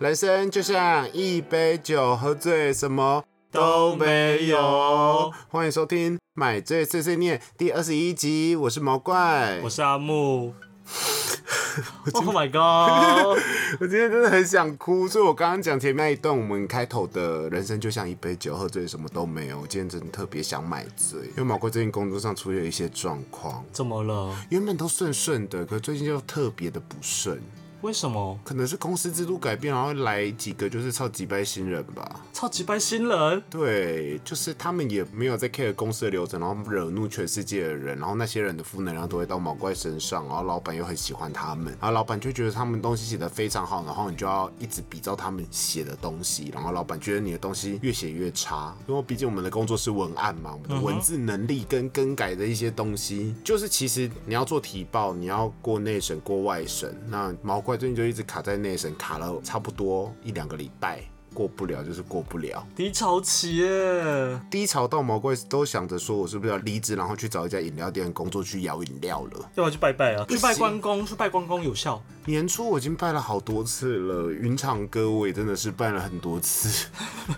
人生就像一杯酒，喝醉什么都没有。欢迎收听《买醉碎碎念》第二十一集，我是毛怪，我是阿木。Oh my god！我今天真的很想哭，所以我刚刚讲前面那一段，我们开头的人生就像一杯酒，喝醉什么都没有。我今天真的特别想买醉，因为毛怪最近工作上出现了一些状况。怎么了？原本都顺顺的，可最近就特别的不顺。为什么？可能是公司制度改变，然后来几个就是超级拜新人吧。超级拜新人？对，就是他们也没有在 care 公司的流程，然后惹怒全世界的人，然后那些人的负能量都会到毛怪身上，然后老板又很喜欢他们，然后老板就觉得他们东西写的非常好，然后你就要一直比照他们写的东西，然后老板觉得你的东西越写越差，因为毕竟我们的工作是文案嘛，我们的文字能力跟更改的一些东西，就是其实你要做提报，你要过内审过外审，那毛怪最近就一直卡在。内审卡了差不多一两个礼拜。过不了就是过不了，低潮期耶，低潮到毛怪都想着说，我是不是要离职，然后去找一家饮料店工作去摇饮料了？要不要去拜拜啊？去拜关公，去拜关公有效。年初我已经拜了好多次了，云长歌我也真的是拜了很多次。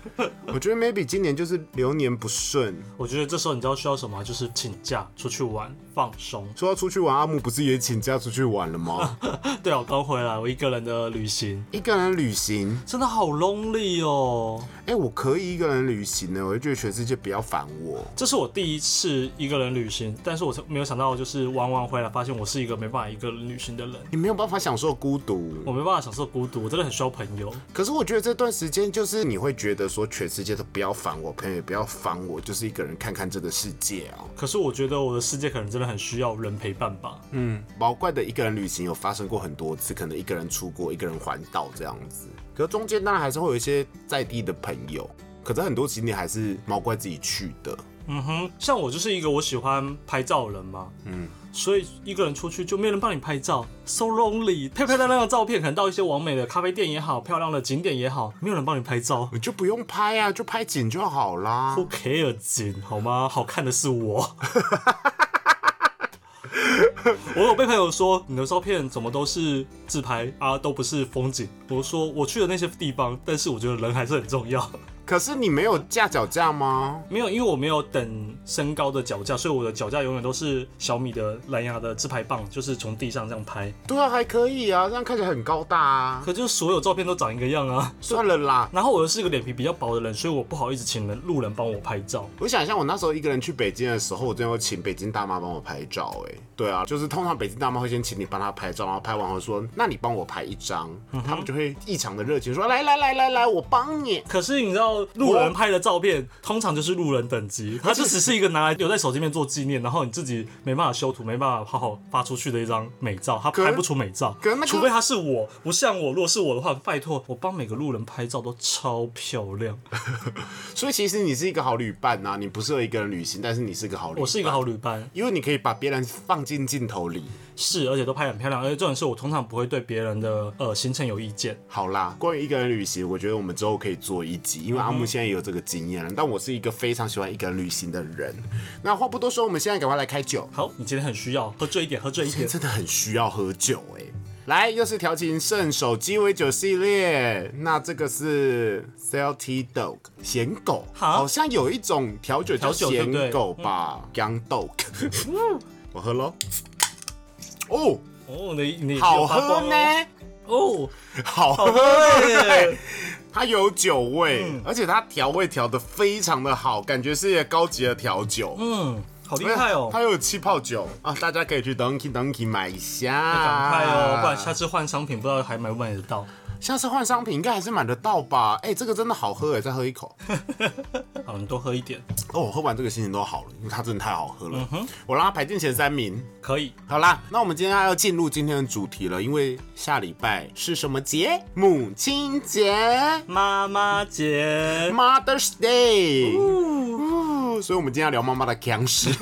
我觉得 maybe 今年就是流年不顺。我觉得这时候你知道需要什么？就是请假出去玩放松。说要出去玩，阿木不是也请假出去玩了吗？对啊，我刚回来，我一个人的旅行，一个人旅行真的好 lonely。哦，哎，我可以一个人旅行呢，我就觉得全世界不要烦我。这是我第一次一个人旅行，但是我没有想到，就是玩完回来发现我是一个没办法一个人旅行的人。你没有办法享受孤独，我没办法享受孤独，我真的很需要朋友。可是我觉得这段时间就是你会觉得说全世界都不要烦我，朋友也不要烦我，就是一个人看看这个世界啊。可是我觉得我的世界可能真的很需要人陪伴吧。嗯，毛怪的一个人旅行有发生过很多次，可能一个人出国，一个人环岛这样子。可中间当然还是会有一些在地的朋友，可是很多景点还是毛怪自己去的。嗯哼，像我就是一个我喜欢拍照人嘛，嗯，所以一个人出去就没人帮你拍照，so lonely。拍拍漂亮的照片，可能到一些完美的咖啡店也好，漂亮的景点也好，没有人帮你拍照，你就不用拍啊，就拍景就好啦。Who care 景好吗？好看的是我。我有被朋友说你的照片怎么都是自拍啊，都不是风景。我说我去的那些地方，但是我觉得人还是很重要。可是你没有架脚架吗？没有，因为我没有等身高的脚架，所以我的脚架永远都是小米的蓝牙的自拍棒，就是从地上这样拍。对啊，还可以啊，这样看起来很高大啊。可就是所有照片都长一个样啊。算了啦。然后我又是一个脸皮比较薄的人，所以我不好意思请人路人帮我拍照。我想一下，我那时候一个人去北京的时候，我真的会请北京大妈帮我拍照。哎，对啊，就是通常北京大妈会先请你帮她拍照，然后拍完后说，那你帮我拍一张，他们就会异常的热情说，来来来来来，我帮你。可是你知道路人拍。的照片通常就是路人等级，它就只是一个拿来留在手机面做纪念，然后你自己没办法修图，没办法好好发出去的一张美照，它拍不出美照。除非他是我，不像我。如果是我的话，拜托我帮每个路人拍照都超漂亮。所以其实你是一个好旅伴呐，你不适合一个人旅行，但是你是个好旅。我是一个好旅伴，因为你可以把别人放进镜头里。是，而且都拍很漂亮，而且这种事我通常不会对别人的呃行程有意见。好啦，关于一个人旅行，我觉得我们之后可以做一集，因为阿木现在也有这个经验了。但我是一个非常喜欢一个人旅行的人。那话不多说，我们现在赶快来开酒。好，你今天很需要喝醉一点，喝醉一点，真的很需要喝酒哎。来，又是调情圣手鸡尾酒系列。那这个是 Salty Dog 咸狗，好像有一种调酒叫咸狗吧？Young Dog，我喝喽。哦哦，你你好喝呢？哦，好喝耶！它有酒味，而且它调味调的非常的好，感觉是一个高级的调酒。嗯，好厉害哦！它有气泡酒啊，大家可以去 Donkey Donkey 买一下。赶快哦，不然下次换商品不知道还买不买得到。下次换商品应该还是买得到吧？哎，这个真的好喝哎，再喝一口。好，你多喝一点。哦，我喝完这个心情都好了，因为它真的太好喝了。我让它排进前三名。可以。好啦，那我们今天要进入今天的主题了，因为下礼拜是什么节？母亲节、妈妈节、Mother's Day。所以，我们今天要聊妈妈的腔事。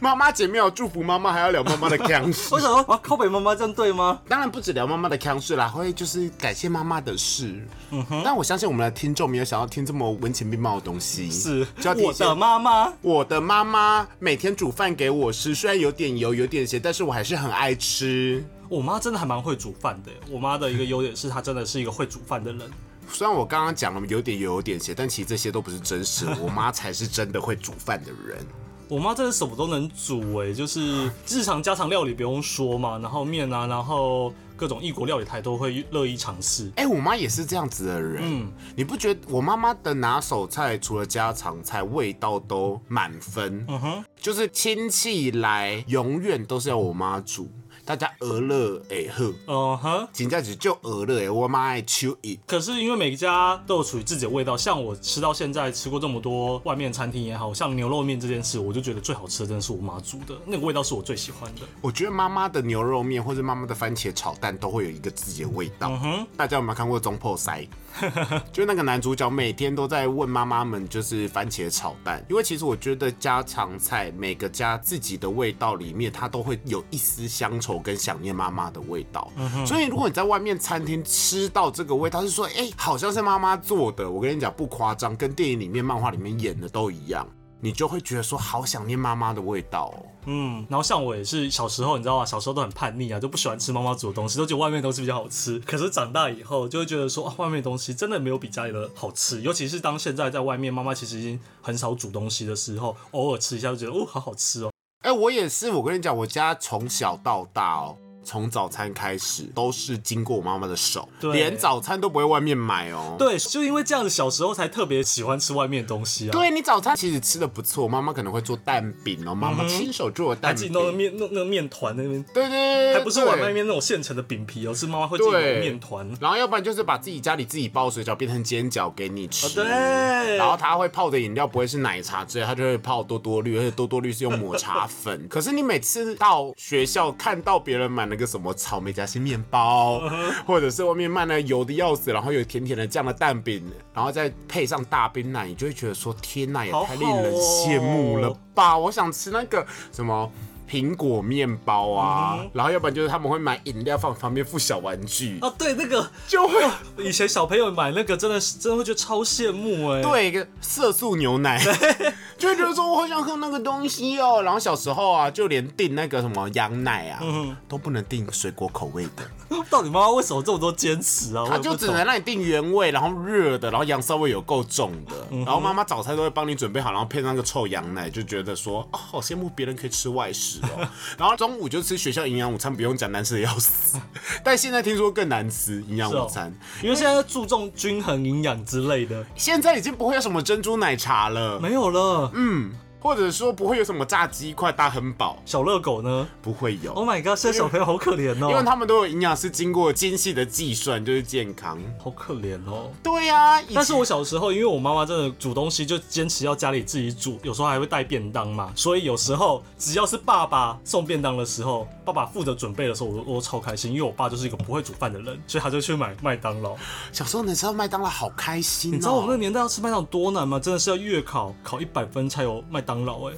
妈妈姐没有祝福妈妈，还要聊妈妈的强势。为什么？啊，靠北妈妈这样对吗？当然不止聊妈妈的腔事啦，会就是感谢妈妈的事。嗯哼。但我相信我们的听众没有想要听这么文情并茂的东西。是。我的妈妈，我的妈妈每天煮饭给我吃，虽然有点油，有点咸，但是我还是很爱吃。我妈真的还蛮会煮饭的。我妈的一个优点是她真的是一个会煮饭的人。虽然我刚刚讲了有点油有点咸，但其实这些都不是真实。我妈才是真的会煮饭的人。我妈真的什么都能煮哎，就是日常家常料理不用说嘛，然后面啊，然后各种异国料理台都会乐意尝试。哎，我妈也是这样子的人。嗯，你不觉得我妈妈的拿手菜除了家常菜，味道都满分？嗯哼，就是亲戚来永远都是要我妈煮。大家鹅乐哎呵，哦哈，紧接着就鹅乐哎，我妈爱吃一。可是因为每家都有属于自己的味道，像我吃到现在吃过这么多外面餐厅也好像牛肉面这件事，我就觉得最好吃的真的是我妈煮的，那个味道是我最喜欢的。我觉得妈妈的牛肉面或者妈妈的番茄炒蛋都会有一个自己的味道。嗯哼，大家有没有看过《中破塞》？就那个男主角每天都在问妈妈们，就是番茄炒蛋。因为其实我觉得家常菜每个家自己的味道里面，它都会有一丝乡愁。跟想念妈妈的味道，所以如果你在外面餐厅吃到这个味道，是说，哎，好像是妈妈做的。我跟你讲，不夸张，跟电影里面、漫画里面演的都一样，你就会觉得说，好想念妈妈的味道。嗯，然后像我也是小时候，你知道吗？小时候都很叛逆啊，就不喜欢吃妈妈煮的东西，都觉得外面东西比较好吃。可是长大以后，就会觉得说，外面东西真的没有比家里的好吃。尤其是当现在在外面，妈妈其实已经很少煮东西的时候，偶尔吃一下就觉得，哦，好好吃哦。哎，我也是。我跟你讲，我家从小到大哦。从早餐开始都是经过我妈妈的手，连早餐都不会外面买哦。对，就因为这样子，小时候才特别喜欢吃外面东西啊。对你早餐其实吃的不错，妈妈可能会做蛋饼哦，妈妈亲手做的蛋饼，自己弄面弄那个面团那边。对对对，还不是外面那种现成的饼皮哦，是妈妈会自己弄面团。然后要不然就是把自己家里自己包水饺变成煎饺给你吃。对。然后他会泡的饮料不会是奶茶之类，他就会泡多多绿，而且多多绿是用抹茶粉。可是你每次到学校看到别人买那个什么草莓。夹心面包，或者是外面卖那油的要死，然后有甜甜的酱的蛋饼，然后再配上大冰奶，你就会觉得说：天呐，也太令人羡慕了吧！我想吃那个什么。苹果面包啊，然后要不然就是他们会买饮料放旁边附小玩具啊，对，那个就会 以前小朋友买那个真的是真的会觉得超羡慕哎，对，一个色素牛奶，就会觉得说我好想喝那个东西哦。然后小时候啊，就连订那个什么羊奶啊，都不能订水果口味的。到底妈妈为什么这么多坚持啊？他就只能让你订原味，然后热的，然后羊骚味有够重的。然后妈妈早餐都会帮你准备好，然后配上那个臭羊奶，就觉得说哦，好羡慕别人可以吃外食哦。然后中午就吃学校营养午餐，不用讲难吃的要死。但现在听说更难吃营养午餐，因为现在注重均衡营养之类的。现在已经不会有什么珍珠奶茶了，没有了。嗯。或者说不会有什么炸鸡块大亨堡，小热狗呢？不会有。Oh my god，现在小朋友好可怜哦，因为他们都有营养师经过精细的计算，就是健康。好可怜哦。对呀，但是我小时候，因为我妈妈真的煮东西就坚持要家里自己煮，有时候还会带便当嘛，所以有时候只要是爸爸送便当的时候，爸爸负责准备的时候，我都我超开心，因为我爸就是一个不会煮饭的人，所以他就去买麦当劳。小时候你知道麦当劳好开心，你知道我们那年代要吃麦当劳多难吗？真的是要月考考一百分才有麦当劳哎。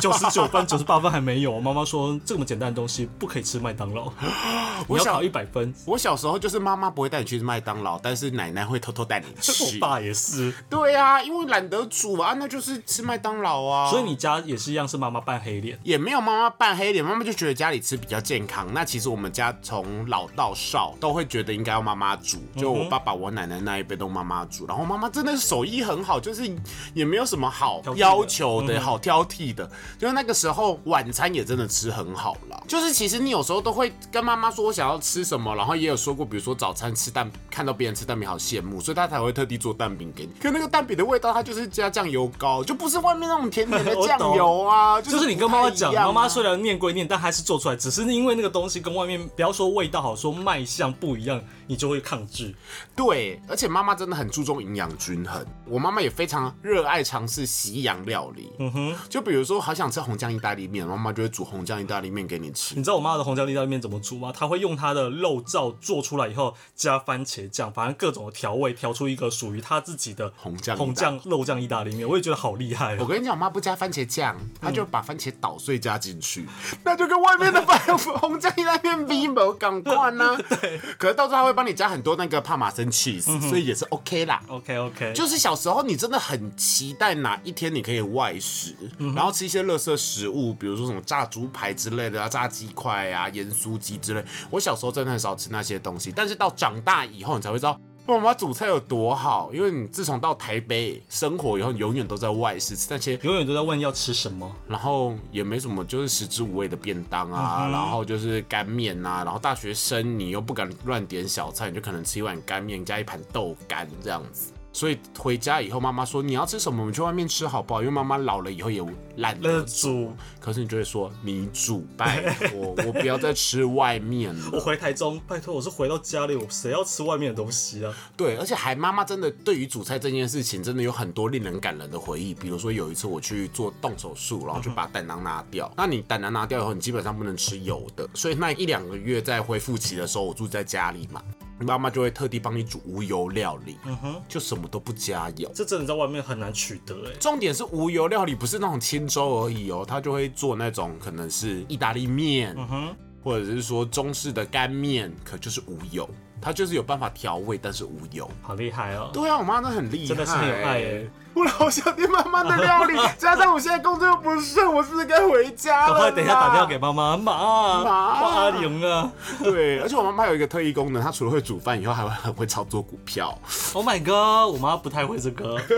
九十九分、九十八分还没有，妈妈说这么简单的东西不可以吃麦当劳。我要考一百分。我小时候就是妈妈不会带你去吃麦当劳，但是奶奶会偷偷带你去。我爸也是。对啊，因为懒得煮啊，那就是吃麦当劳啊。所以你家也是一样，是妈妈扮黑脸？也没有妈妈扮黑脸，妈妈就觉得家里吃比较健康。那其实我们家从老到少都会觉得应该要妈妈煮，就我爸爸、我奶奶那一辈都妈妈煮。然后妈妈真的是手艺很好，就是也没有什么好要求的好挑剔的。就是那个时候晚餐也真的吃很好了，就是其实你有时候都会跟妈妈说我想要吃什么，然后也有说过，比如说早餐吃蛋，看到别人吃蛋饼好羡慕，所以她才会特地做蛋饼给你。可那个蛋饼的味道，它就是加酱油膏，就不是外面那种甜甜的酱油啊。就是你跟妈妈讲，妈妈虽然念归念，但还是做出来，只是因为那个东西跟外面不要说味道好，说卖相不一样，你就会抗拒。对，而且妈妈真的很注重营养均衡，我妈妈也非常热爱尝试西洋料理。嗯哼。就比如说好想吃红酱意大利面，妈妈就会煮红酱意大利面给你吃。你知道我妈的红酱意大利面怎么煮吗？她会用她的肉燥做出来以后，加番茄酱，反正各种的调味，调出一个属于她自己的红酱红酱肉酱意大利面。我也觉得好厉害。我跟你讲，我妈不加番茄酱，她就把番茄捣碎加进去，那就跟外面的番红酱意大利面比没港惯呢。对，可是到时候她会帮你加很多那个帕玛森 cheese，所以也是 OK 啦。OK OK，就是小时候你真的很期待哪一天你可以外食，然后吃一些垃圾食物，比如说什么炸猪排之类的啊，炸鸡块啊，盐酥鸡之类。我小时候真的很少吃那些东西，但是到长大以后，你才会知道妈妈煮菜有多好。因为你自从到台北生活以后，你永远都在外食吃那些，永远都在问要吃什么，然后也没什么，就是食之无味的便当啊，然后就是干面啊，然后大学生你又不敢乱点小菜，你就可能吃一碗干面加一盘豆干这样子。所以回家以后，妈妈说你要吃什么，我们去外面吃好不好？因为妈妈老了以后也懒得煮。可是你就会说你煮，拜托，我不要再吃外面了。我回台中，拜托，我是回到家里，我谁要吃外面的东西啊？对，而且还妈妈真的对于煮菜这件事情，真的有很多令人感人的回忆。比如说有一次我去做动手术，然后就把胆囊拿掉。那你胆囊拿掉以后，你基本上不能吃油的。所以那一两个月在恢复期的时候，我住在家里嘛。妈妈就会特地帮你煮无油料理，嗯哼，就什么都不加油。这真的在外面很难取得哎。重点是无油料理不是那种清粥而已哦，他就会做那种可能是意大利面，嗯哼，或者是说中式的干面，可就是无油。他就是有办法调味，但是无油，好厉害哦！对啊，我妈都很厉害，真的是很有爱哎。我好想念妈妈的料理，加上我现在工作又不顺，我是不是该回家了？赶快等一下打电话给妈妈，妈，妈，阿玲啊！对，而且我妈妈有一个特异功能，她除了会煮饭以后，还会很会操作股票。Oh my god，我妈不太会这个。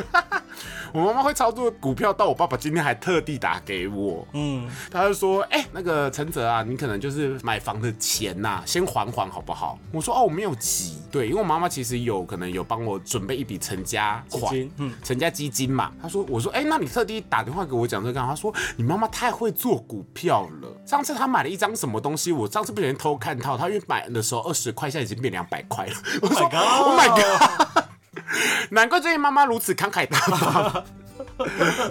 我妈妈会操作股票，到我爸爸今天还特地打给我，嗯，他就说，哎，那个陈泽啊，你可能就是买房的钱呐，先还还好不好？我说，哦，我没有急，对，因为我妈妈其实有可能有帮我准备一笔成家款，嗯，成家基金嘛。他说，我说，哎，那你特地打电话给我讲这个，他说，你妈妈太会做股票了。上次他买了一张什么东西，我上次不小心偷看到，他因为买的时候二十块，现在已经变两百块了。我说，Oh my god！难怪最近妈妈如此慷慨大方，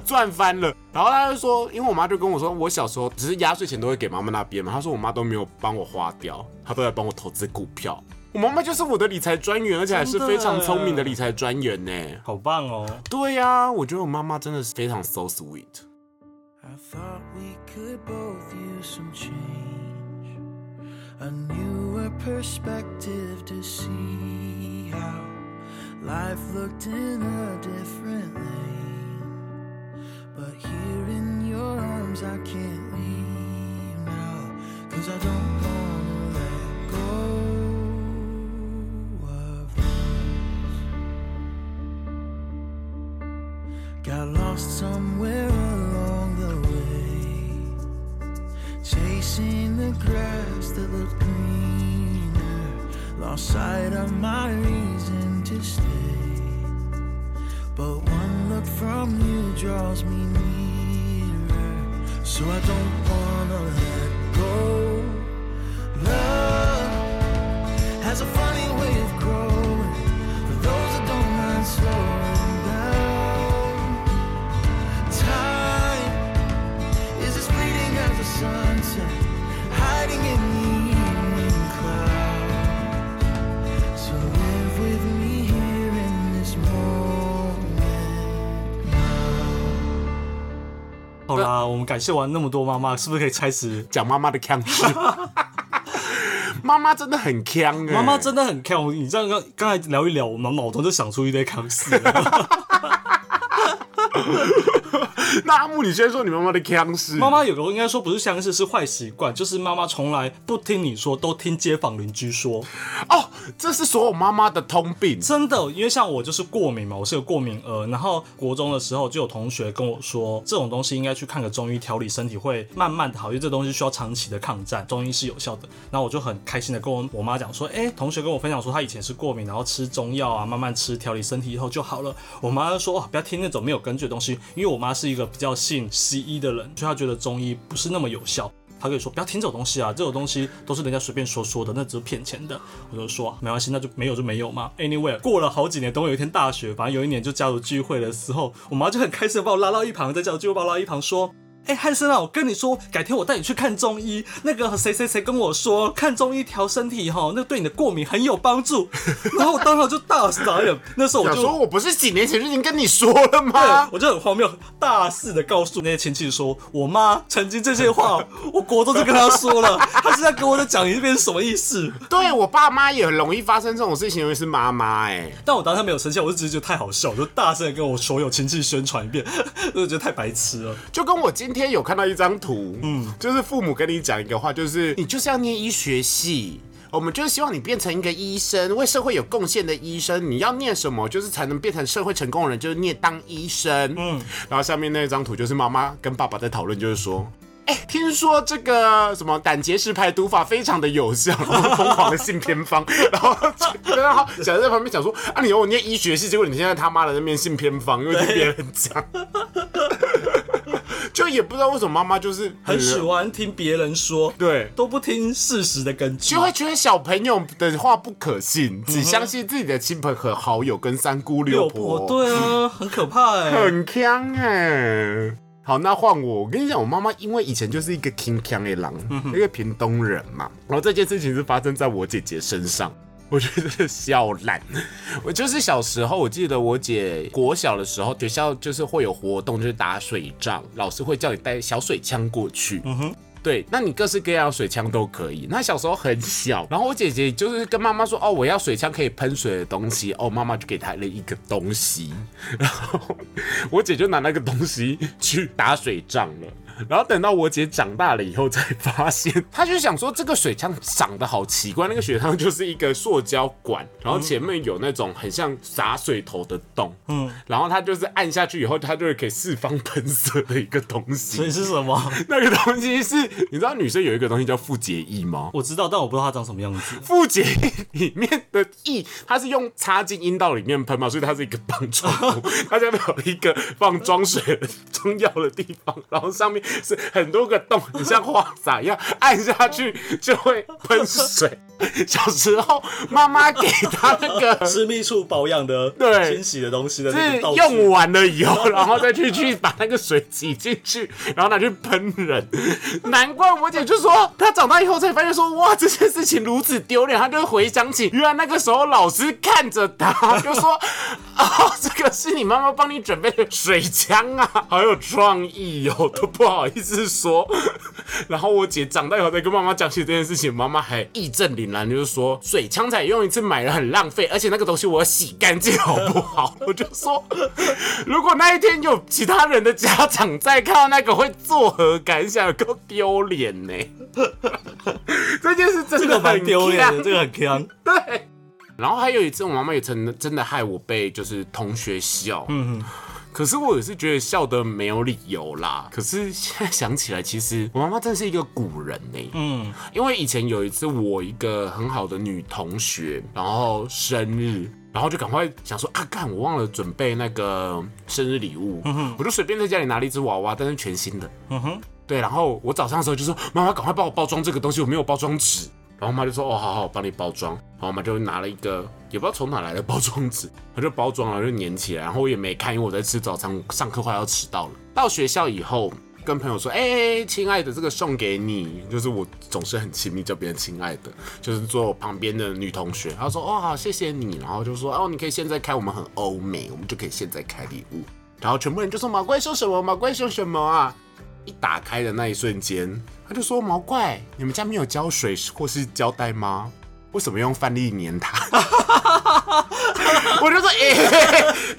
赚翻了。然后他就说，因为我妈就跟我说，我小时候只是压岁钱都会给妈妈那边嘛。他说我妈都没有帮我花掉，她都在帮我投资股票。我妈妈就是我的理财专员，而且还是非常聪明的理财专员呢。好棒哦！对呀，我觉得我妈妈真的是非常 so sweet。Life looked in a different lane. But here in your arms, I can't leave now. Cause I don't wanna let go Got lost somewhere along the way. Chasing the grass that looked greener. Lost sight of my reason to stay. But one look from you draws me nearer. So I don't wanna let go. Love 我们感谢完那么多妈妈，是不是可以开始讲妈妈的腔事？妈妈真的很腔哎，妈妈真的很腔。你这样刚刚才聊一聊，我们脑中就想出一堆腔事。那阿木，你先说你妈妈的腔势。妈妈有个应该说不是相似，是坏习惯，就是妈妈从来不听你说，都听街坊邻居说。哦，这是所有妈妈的通病。真的，因为像我就是过敏嘛，我是个过敏儿。然后国中的时候就有同学跟我说，这种东西应该去看个中医调理身体，会慢慢的好，因为这东西需要长期的抗战，中医是有效的。然后我就很开心的跟我我妈讲说，哎，同学跟我分享说他以前是过敏，然后吃中药啊，慢慢吃调理身体以后就好了。我妈就说，哦不要听那种没有根据的东西，因为我妈是一个 比较信西医的人，所以他觉得中医不是那么有效。他可以说不要听这种东西啊，这种东西都是人家随便说说的，那只是骗钱的。我就说没关系，那就没有就没有嘛。Anyway，过了好几年，等我有一天大学，反正有一年就家族聚会的时候，我妈就很开心的把我拉到一旁，在家族聚会把我拉到一旁说。哎，汉森啊，我跟你说，改天我带你去看中医。那个谁谁谁跟我说，看中医调身体哈，那对你的过敏很有帮助。然后我当场就大傻眼。那时候我就说，我不是几年前就已经跟你说了吗？我就很荒谬，大肆的告诉那些亲戚说，我妈曾经这些话，我国中就跟他说了。他现在跟我再讲一遍是什么意思？对我爸妈也很容易发生这种事情，因为是妈妈哎。但我当时没有生气，我就只是觉得太好笑，我就大声的跟我所有亲戚宣传一遍，我就觉得太白痴了。就跟我今。今天有看到一张图，嗯，就是父母跟你讲一个话，就是你就是要念医学系，我们就是希望你变成一个医生，为社会有贡献的医生。你要念什么，就是才能变成社会成功的人，就是念当医生。嗯，然后下面那张图就是妈妈跟爸爸在讨论，就是说，哎，听说这个什么胆结石排毒法非常的有效，疯狂的信偏方，然后然后小孩在旁边讲说，啊，你我念医学系，结果你现在他妈的那边信偏方，因为听别人讲。就也不知道为什么妈妈就是很喜欢听别人说，对，都不听事实的根据，就会觉得小朋友的话不可信，只相信自己的亲朋和好友跟三姑六婆。对啊，很可怕哎，很坑哎。好，那换我，我跟你讲，我妈妈因为以前就是一个 king 的狼，一个屏东人嘛，然后这件事情是发生在我姐姐身上。我觉得笑烂。我就是小时候，我记得我姐国小的时候，学校就是会有活动，就是打水仗，老师会叫你带小水枪过去。嗯哼，对，那你各式各样水枪都可以。那小时候很小，然后我姐姐就是跟妈妈说：“哦，我要水枪可以喷水的东西。”哦，妈妈就给她了一个东西，然后我姐就拿那个东西去打水仗了。然后等到我姐长大了以后，才发现，她就想说这个水枪长得好奇怪，那个水枪就是一个塑胶管，然后前面有那种很像洒水头的洞，嗯，然后它就是按下去以后，它就会可以释放喷射的一个东西。所以是什么？那个东西是，你知道女生有一个东西叫复洁液吗？我知道，但我不知道它长什么样子。复洁液里面的液，它是用插进阴道里面喷嘛，所以它是一个棒状，它下面有一个放装水、装 药的地方，然后上面。是很多个洞，你像花洒一样，按下去就会喷水。小时候，妈妈给他那个 私密处保养的、对清洗的东西的，是用完了以后，然后再去去把那个水挤进去，然后拿去喷人。难怪我姐就说，她长大以后才发现说，哇，这件事情如此丢脸。她就回想起，原来那个时候老师看着她，就说，哦，这个是你妈妈帮你准备的水枪啊，好有创意哦，都不好意思说。然后我姐长大以后再跟妈妈讲起这件事情，妈妈还义正凛然就是说，水枪才用一次买了很浪费，而且那个东西我要洗干净好不好？我就说，如果那一天有其他人的家长在看到那个，会作何感想？够丢脸呢！这件事真的很丢脸，这个很坑。对。然后还有一次，我妈妈也真真的害我被就是同学笑。嗯哼。可是我也是觉得笑得没有理由啦。可是现在想起来，其实我妈妈真是一个古人呢。嗯，因为以前有一次我一个很好的女同学，然后生日，然后就赶快想说啊，干我忘了准备那个生日礼物，我就随便在家里拿了一只娃娃，但是全新的。嗯哼，对，然后我早上的时候就说，妈妈赶快帮我包装这个东西，我没有包装纸。然后妈就说：“哦，好好，我帮你包装。”然后我妈就拿了一个也不知道从哪来的包装纸，她就包装了，就粘起来。然后我也没看，因为我在吃早餐，上课快要迟到了。到学校以后，跟朋友说：“哎，亲爱的，这个送给你。”就是我总是很亲密叫别人亲爱的，就是坐旁边的女同学。她说：“哦，好，谢谢你。”然后就说：“哦，你可以现在开，我们很欧美，我们就可以现在开礼物。”然后全部人就说：“马怪送什么？马怪送什么啊？”一打开的那一瞬间。他就说：“毛怪，你们家没有胶水或是胶带吗？为什么用饭粒粘它？” 我就说：“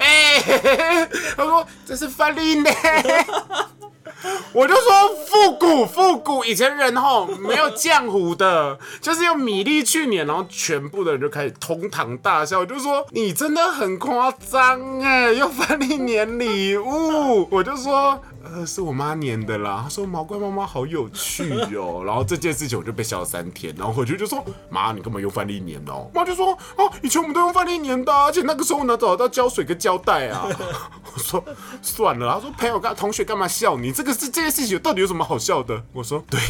哎哎，他说这是饭粒呢。” 我就说复古复古，以前人吼没有浆糊的，就是用米粒去粘，然后全部的人就开始同堂大笑。我就说你真的很夸张哎，用饭粒粘礼物。我就说呃，是我妈粘的啦。她说毛怪妈妈好有趣哦。然后这件事情我就被笑了三天。然后回去就说妈，你干嘛用饭粒粘哦？妈就说啊，以前我们都用饭粒粘的，而且那个时候哪找得到胶水跟胶带啊？我说算了。他说朋友干同学干嘛笑你？这个是这件事情到底有什么好笑的？我说对，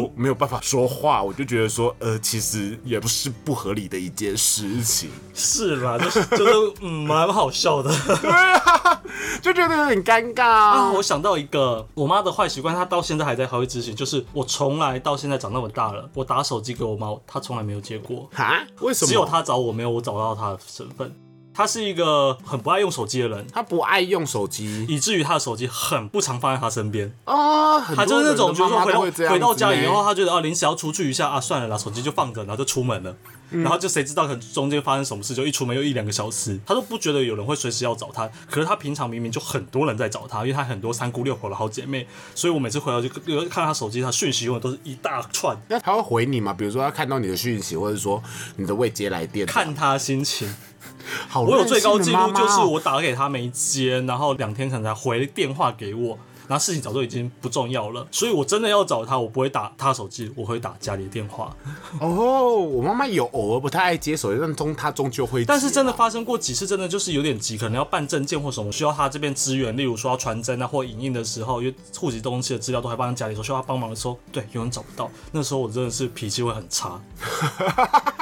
我没有办法说话，我就觉得说呃，其实也不是不合理的一件事情。是啦，就是就是嗯，蛮好笑的。对啊，就觉得有点尴尬啊。我想到一个我妈的坏习惯，她到现在还在还会执行，就是我从来到现在长那么大了，我打手机给我妈，她从来没有接过。哈？为什么？只有她找我，没有我找到她的身份。她是一个很不爱用手机的人，她不爱用手机，以至于她的手机很不常放在她身边啊。她就是那种，比如说回到回到家以后，她觉得啊临时要出去一下啊，算了啦，手机就放着，然后就出门了。然后就谁知道可能中间发生什么事，就一出门又一两个小时，他都不觉得有人会随时要找他。可是他平常明明就很多人在找他，因为他很多三姑六婆的好姐妹，所以我每次回来就看他手机，他讯息永远都是一大串。那他会回你吗？比如说他看到你的讯息，或者说你的未接来电，看他心情。好，我有最高纪录就是我打给他没接，然后两天可能才回电话给我。然后事情早就已经不重要了，所以我真的要找他，我不会打他手机，我会打家里的电话。哦，我妈妈有偶尔不太爱接手机，但终她终究会。但是真的发生过几次，真的就是有点急，可能要办证件或什么，需要他这边支援，例如说要传真啊或影印的时候，因为户籍东西的资料都还放在家里，说需要他帮忙的时候，对，有人找不到，那时候我真的是脾气会很差，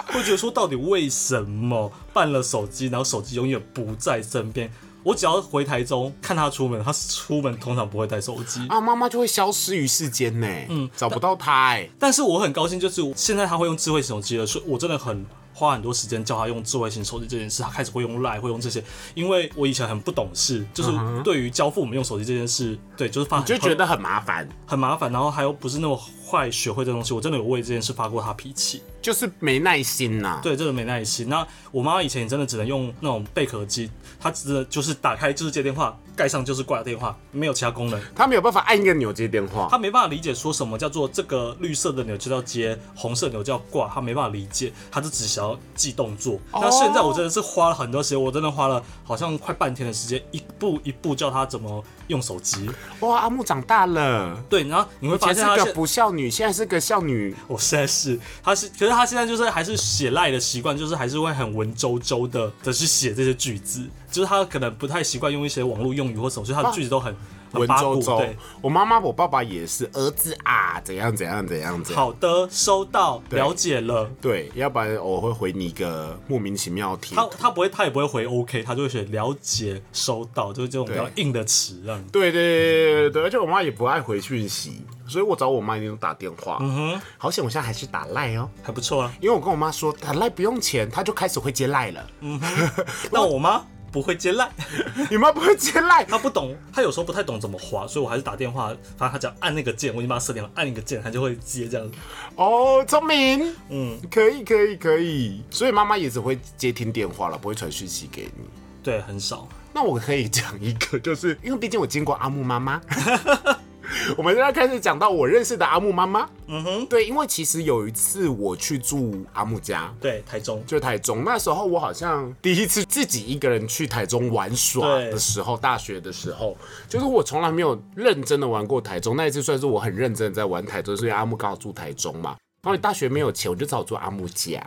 会觉得说到底为什么办了手机，然后手机永远不在身边。我只要回台中看他出门，他出门通常不会带手机啊，妈妈就会消失于世间呢，嗯，找不到他哎。但是我很高兴，就是现在他会用智慧型手机了，所以我真的很花很多时间教他用智慧型手机这件事。他开始会用 Line，会用这些，因为我以前很不懂事，就是对于教父母用手机这件事，对，就是发就觉得很麻烦，很麻烦，然后还有不是那么快学会这东西，我真的有为这件事发过他脾气。就是没耐心呐，对，真的没耐心。那我妈妈以前也真的只能用那种贝壳机，她只能就是打开就是接电话，盖上就是挂电话，没有其他功能。她没有办法按一个钮接电话，她没办法理解说什么叫做这个绿色的钮就叫接，红色钮叫挂，她没办法理解，她就只想要记动作。那现在我真的是花了很多时间，我真的花了好像快半天的时间，一步一步教她怎么用手机。哇，阿木长大了，对，然后你会发现他是个不孝女，现在是个孝女。我现在是，他是，可是。他现在就是还是写赖的习惯，就是还是会很文绉绉的的去写这些句子，就是他可能不太习惯用一些网络用语或什么，所以他的句子都很文绉绉。我妈妈我爸爸也是儿子啊，怎样怎样怎样怎样。好的，收到，了解了。对，要不然我会回你一个莫名其妙题。他他不会，他也不会回 OK，他就会写了解收到，就是这种比较硬的词这样。对对对对对，而且我妈也不爱回讯息。所以我找我妈一定打电话。嗯哼，好险，我现在还是打赖哦，还不错啊。因为我跟我妈说打赖不用钱，她就开始会接赖了。嗯哼，那我妈不会接赖，你妈不会接赖，她不懂，她有时候不太懂怎么滑，所以我还是打电话。反正她只要按那个键，我已经帮她设定了，按一个键，她就会接这样子。哦，聪明，嗯，可以可以可以。所以妈妈也只会接听电话了，不会传讯息给你。对，很少。那我可以讲一个，就是因为毕竟我见过阿木妈妈。我们现在开始讲到我认识的阿木妈妈。嗯哼，对，因为其实有一次我去住阿木家，对，台中，就台中。那时候我好像第一次自己一个人去台中玩耍的时候，大学的时候，就是我从来没有认真的玩过台中。那一次算是我很认真的在玩台中，所以阿木刚好住台中嘛。然后大学没有钱，我就只好住阿木家。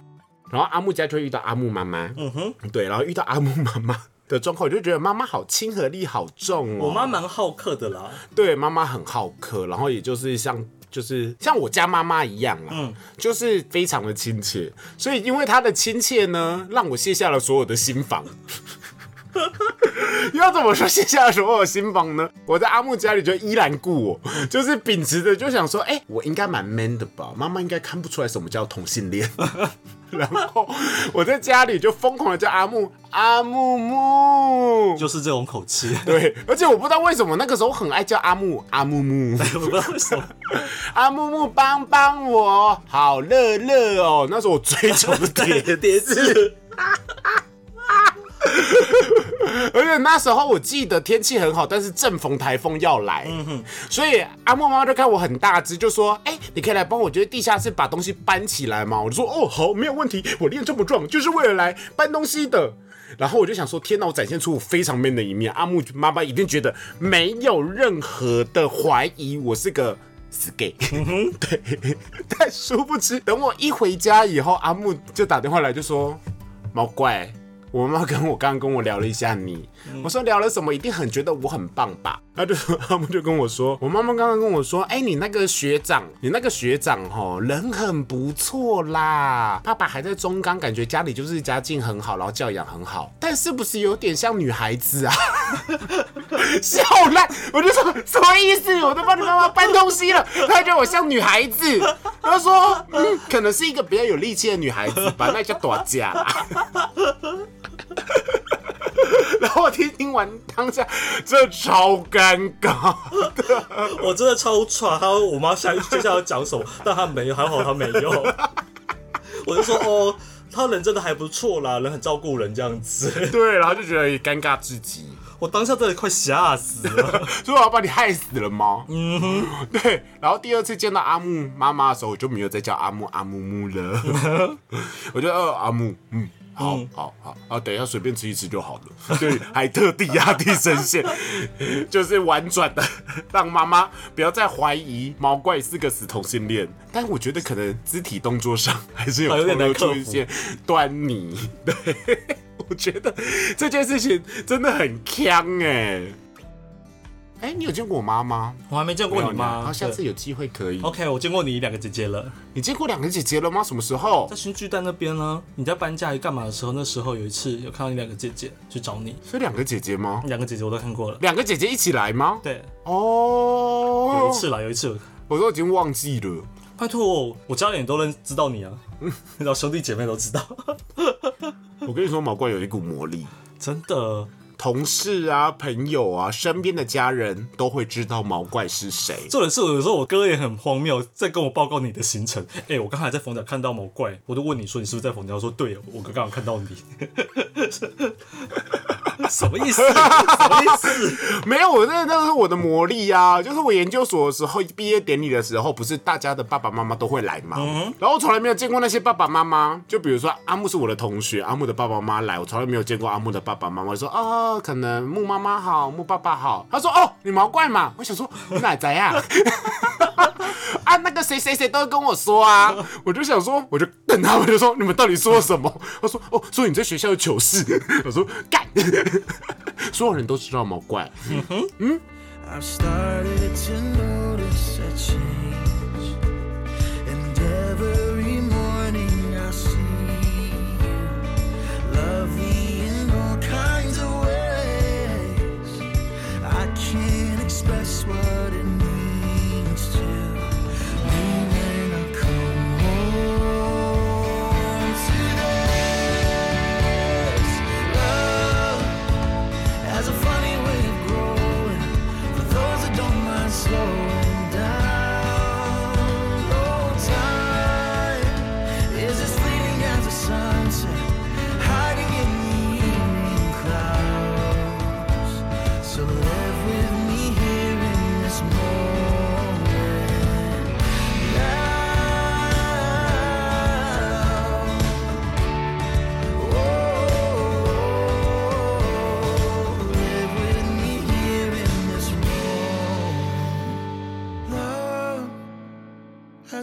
然后阿木家就遇到阿木妈妈。嗯哼，对，然后遇到阿木妈妈。的状况，我就觉得妈妈好亲和力好重哦。我妈蛮好客的啦，对，妈妈很好客，然后也就是像就是像我家妈妈一样啦，嗯，就是非常的亲切。所以因为她的亲切呢，让我卸下了所有的心防。要怎么说卸下了所有心房呢？我在阿木家里就依然故我，就是秉持着就想说，哎，我应该蛮 man 的吧？妈妈应该看不出来什么叫同性恋。然后我在家里就疯狂的叫阿木阿木木，就是这种口气。对，而且我不知道为什么那个时候很爱叫阿木阿木木，我不知道为什么。阿木木帮帮我，好乐乐哦！那时候我追求的叠叠字。而且那时候我记得天气很好，但是正逢台风要来，所以阿莫妈妈就看我很大只，就说：“哎，你可以来帮我，就是地下室把东西搬起来嘛？”我就说：“哦，好，没有问题，我练这么壮就是为了来搬东西的。”然后我就想说：“天哪，我展现出我非常 man 的一面。”阿木妈妈一定觉得没有任何的怀疑，我是个死 gay。对，但殊不知，等我一回家以后，阿木就打电话来，就说：“毛怪。”我妈妈跟我刚刚跟我聊了一下你，我说聊了什么，一定很觉得我很棒吧？他就他们就跟我说，我妈妈刚刚跟我说，哎，你那个学长，你那个学长哦，人很不错啦，爸爸还在中钢，感觉家里就是家境很好，然后教养很好，但是不是有点像女孩子啊？笑烂，我就说什么意思？我都帮你妈妈搬东西了，他觉得我像女孩子，他说嗯，可能是一个比较有力气的女孩子吧，那叫短嫁。然后我听听完当下，真的超尴尬，我真的超喘。他我妈下接下来要讲什么，但他没有，还好他没有。我就说哦，他人真的还不错啦，人很照顾人这样子。对，然后就觉得尴尬至极。我当下真的快吓死了，所以我要把你害死了吗？嗯哼，对。然后第二次见到阿木妈妈的时候，我就没有再叫阿木阿木木了，我就呃阿木嗯。好好好啊！等一下随便吃一吃就好了。对，还特地压低声线，就是婉转的让妈妈不要再怀疑毛怪是个死同性恋。但我觉得可能肢体动作上还是有透露出一些端倪。对，我觉得这件事情真的很呛哎。哎，你有见过我妈吗？我还没见过你妈。好，下次有机会可以。OK，我见过你两个姐姐了。你见过两个姐姐了吗？什么时候？在新巨蛋那边呢？你在搬家干嘛的时候？那时候有一次有看到你两个姐姐去找你。是两个姐姐吗？两个姐姐我都看过了。两个姐姐一起来吗？对。哦。有一次啦，有一次。我都已经忘记了。拜托，我家人都能知道你啊，然后兄弟姐妹都知道。我跟你说，毛怪有一股魔力，真的。同事啊，朋友啊，身边的家人都会知道毛怪是谁。这种事有时候我哥也很荒谬，在跟我报告你的行程。哎，我刚才在冯家看到毛怪，我就问你说你是不是在冯家？我说对，我哥刚好看到你。什么意思？什么意思？没有，我那那是我的魔力啊。就是我研究所的时候，毕业典礼的时候，不是大家的爸爸妈妈都会来吗？然后我从来没有见过那些爸爸妈妈。就比如说阿木是我的同学，阿木的爸爸妈妈来，我从来没有见过阿木的爸爸妈妈。说啊，可能木妈妈好，木爸爸好。他说哦，你毛怪嘛？我想说你哪在呀？啊，那个谁谁谁都跟我说啊。我就想说，我就瞪他们就说你们到底说了什么？他说哦，说你在学校有糗事。我说干。所有人都知道毛怪。嗯哼，嗯。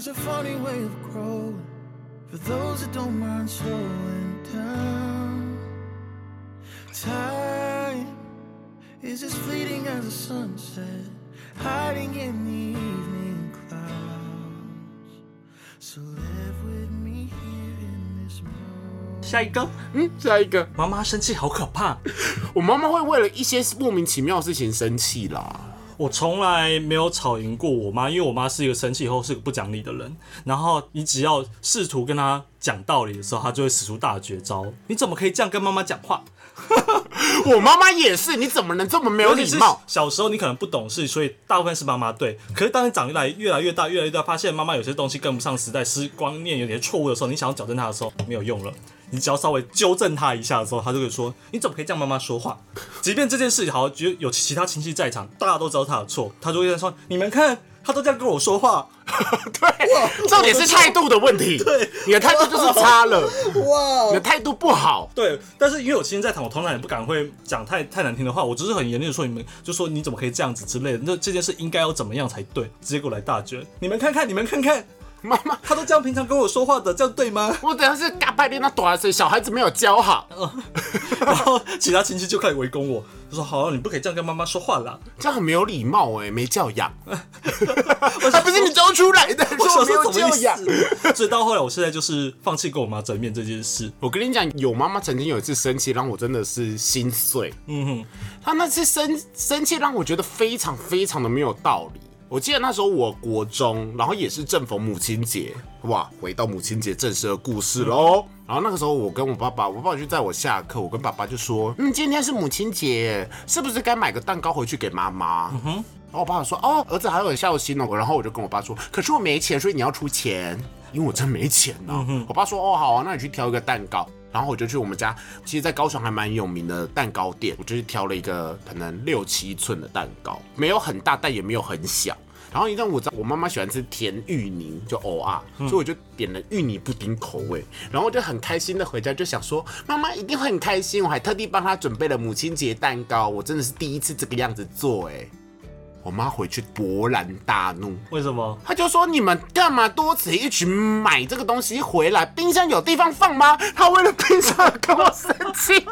Has a funny way of growing for those that don't mind slowing down. Time is as fleeting as a sunset, hiding in the evening clouds. So live with me here in this moment. 下一个，嗯，下一个，妈妈生气好可怕。我妈妈会为了一些莫名其妙的事情生气啦。我从来没有吵赢过我妈，因为我妈是一个生气以后是个不讲理的人。然后你只要试图跟她讲道理的时候，她就会使出大绝招。你怎么可以这样跟妈妈讲话？我妈妈也是，你怎么能这么没有礼貌？小时候你可能不懂事，所以大部分是妈妈对。可是当你长越来越来越大，越来越大，发现妈妈有些东西跟不上时代，是观念有点错误的时候，你想要矫正她的时候，没有用了。你只要稍微纠正他一下的时候，他就会说：“你怎么可以这样妈妈说话？”即便这件事好，就有其他亲戚在场，大家都知道他的错，他就会说：“你们看，他都这样跟我说话。” 对，重点是态度的问题。对，你的态度就是差了。哇，你的态度不好。对，但是因为我亲戚在场，我通常也不敢会讲太太难听的话，我只是很严厉的说：“你们就说你怎么可以这样子之类的？那这件事应该要怎么样才对？”直接给我来大卷。你们看看，你们看看。妈妈，他都这样平常跟我说话的，这样对吗？我等下是嘎拜练那短声，小孩子没有教好，然后其他亲戚就开始围攻我，他说：“好，你不可以这样跟妈妈说话啦，这样很没有礼貌哎，没教养。他不是你教出来的，我说没有教养。所以到后来，我现在就是放弃跟我妈争辩这件事。我跟你讲，有妈妈曾经有一次生气，让我真的是心碎。嗯哼，她那次生生气让我觉得非常非常的没有道理。我记得那时候我国中，然后也是正逢母亲节，哇，回到母亲节正式的故事喽。然后那个时候我跟我爸爸，我爸爸就在我下课，我跟爸爸就说，嗯，今天是母亲节，是不是该买个蛋糕回去给妈妈？嗯哼。然后我爸爸说，哦，儿子还有孝心哦。然后我就跟我爸说，可是我没钱，所以你要出钱，因为我真没钱呢。我爸说，哦，好啊，那你去挑一个蛋糕。然后我就去我们家，其实，在高雄还蛮有名的蛋糕店，我就去挑了一个可能六七寸的蛋糕，没有很大，但也没有很小。然后因为我知道我妈妈喜欢吃甜芋泥，就偶尔，所以我就点了芋泥布丁口味。然后我就很开心的回家，就想说妈妈一定会很开心，我还特地帮她准备了母亲节蛋糕，我真的是第一次这个样子做，哎。我妈回去勃然大怒，为什么？她就说：“你们干嘛多此一举买这个东西回来？冰箱有地方放吗？” 她为了冰箱跟我生气，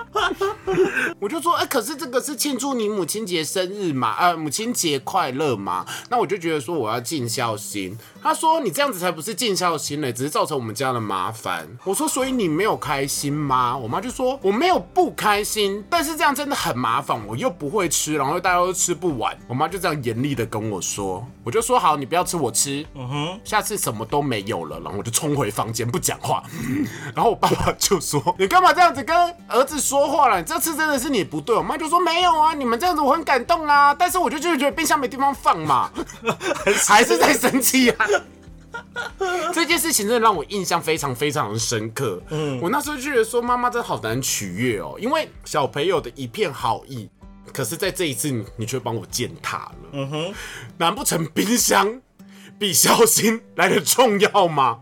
我就说：“哎，可是这个是庆祝你母亲节生日嘛？呃，母亲节快乐嘛？那我就觉得说我要尽孝心。”她说：“你这样子才不是尽孝心呢，只是造成我们家的麻烦。”我说：“所以你没有开心吗？”我妈就说：“我没有不开心，但是这样真的很麻烦，我又不会吃，然后大家都吃不完。”我妈就这样严厉的跟我说：“我就说好，你不要吃，我吃。嗯哼，下次什么都没有了。”然后我就冲回房间不讲话。然后我爸爸就说：“你干嘛这样子跟儿子说话了？这次真的是你不对。”我妈就说：“没有啊，你们这样子我很感动啊，但是我就就是觉得冰箱没地方放嘛，还是在生气啊。”这件事情真的让我印象非常非常的深刻。嗯，我那时候就觉得说，妈妈真的好难取悦哦，因为小朋友的一片好意，可是在这一次你却帮我践踏了。嗯哼，难不成冰箱比孝心来的重要吗？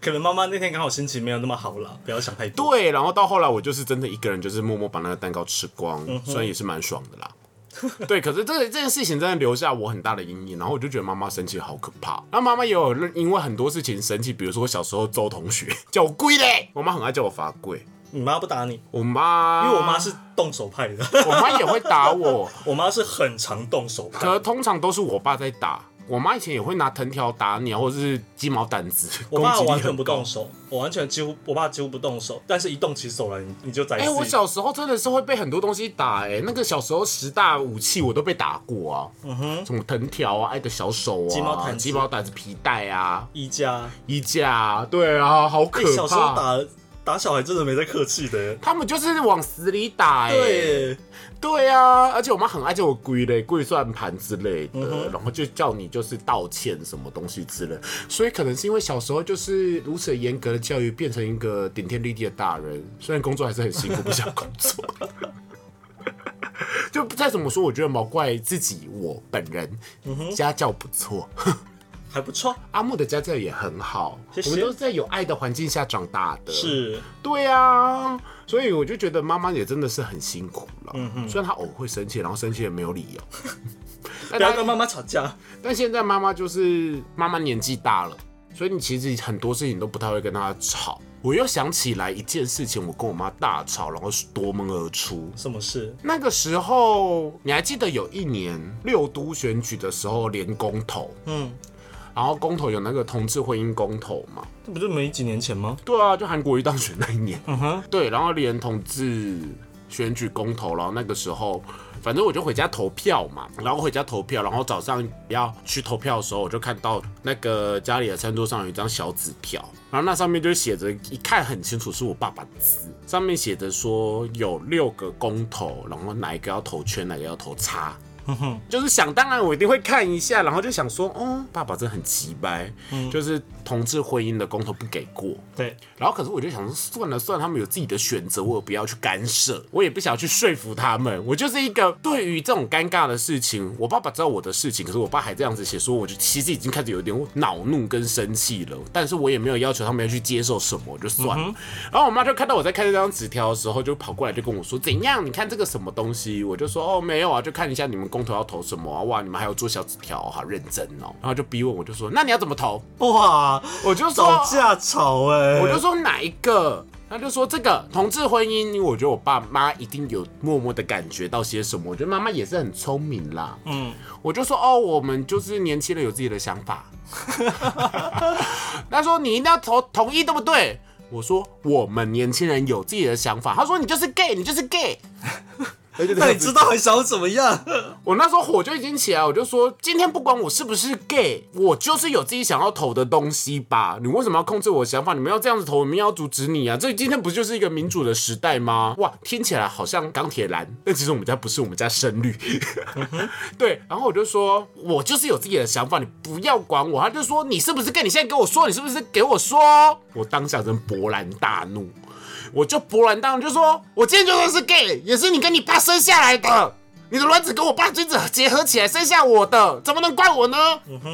可能妈妈那天刚好心情没有那么好了，不要想太多。对，然后到后来我就是真的一个人，就是默默把那个蛋糕吃光，虽然也是蛮爽的啦。对，可是这这件事情真的留下我很大的阴影，然后我就觉得妈妈生气好可怕。那妈妈也有因为很多事情生气，比如说我小时候周同学叫我跪嘞，我妈很爱叫我罚跪。你妈不打你？我妈，因为我妈是动手派的，我妈也会打我。我妈是很常动手派，可通常都是我爸在打。我妈以前也会拿藤条打你，或者是鸡毛掸子。我爸完全不动手，我完全几乎，我爸几乎不动手，但是一动起手来，你你就在。哎，我小时候真的是会被很多东西打，哎，那个小时候十大武器我都被打过啊。嗯哼，什么藤条啊，爱的小手啊，鸡毛掸鸡毛掸子皮带啊，衣架衣架，对啊，好可怕。小时候打打小孩真的没在客气的，他们就是往死里打，哎。对。对啊，而且我妈很爱叫我跪嘞，跪算盘之类的，然后就叫你就是道歉什么东西之类。所以可能是因为小时候就是如此严格的教育，变成一个顶天立地的大人。虽然工作还是很辛苦，不想工作。就再怎么说，我觉得毛怪自己我本人家教不错。还不错，阿木的家教也很好，我们都是在有爱的环境下长大的。是，对啊，所以我就觉得妈妈也真的是很辛苦了。嗯哼，虽然她偶尔会生气，然后生气也没有理由，不要跟妈妈吵架。但现在妈妈就是妈妈年纪大了，所以你其实很多事情都不太会跟她吵。我又想起来一件事情，我跟我妈大吵，然后夺门而出。什么事？那个时候你还记得有一年六都选举的时候连公投？嗯。然后公投有那个同志婚姻公投嘛？这不是没几年前吗？对啊，就韩国瑜当选那一年。嗯哼。对，然后连同志选举公投，然后那个时候，反正我就回家投票嘛。然后回家投票，然后早上要去投票的时候，我就看到那个家里的餐桌上有一张小纸条，然后那上面就写着，一看很清楚是我爸爸的字，上面写着说有六个公投，然后哪一个要投圈，哪个要投叉。就是想当然我一定会看一下，然后就想说，哦，爸爸真的很奇掰，就是同志婚姻的公投不给过。对，然后可是我就想说，算了算了，他们有自己的选择，我不要去干涉，我也不想要去说服他们。我就是一个对于这种尴尬的事情，我爸爸知道我的事情，可是我爸还这样子写，说我就其实已经开始有点恼怒跟生气了，但是我也没有要求他们要去接受什么，就算了。然后我妈就看到我在看这张纸条的时候，就跑过来就跟我说：“怎样？你看这个什么东西？”我就说：“哦，没有啊，就看一下你们公投要投什么啊！哇，你们还要做小纸条，好认真哦。”然后就逼问，我就说：“那你要怎么投？”哇，我就吵架吵哎，我就说哪一个？他就说这个同志婚姻，我觉得我爸妈一定有默默的感觉到些什么。我觉得妈妈也是很聪明啦。嗯，我就说哦，我们就是年轻人有自己的想法。他说你一定要同同意，对不对？我说我们年轻人有自己的想法。他说你就是 gay，你就是 gay。那你知道还想怎么样？我那时候火就已经起来，我就说今天不管我是不是 gay，我就是有自己想要投的东西吧。你为什么要控制我的想法？你们要这样子投，我们要阻止你啊！这今天不就是一个民主的时代吗？哇，听起来好像钢铁蓝，但其实我们家不是，我们家深绿。对，然后我就说，我就是有自己的想法，你不要管我。他就说，你是不是 gay？你现在给我说，你是不是给我说？我当下真勃然大怒。我就勃然大怒，就说：“我今天就算是 gay，也是你跟你爸生下来的。你的卵子跟我爸精子结合起来生下我的，怎么能怪我呢？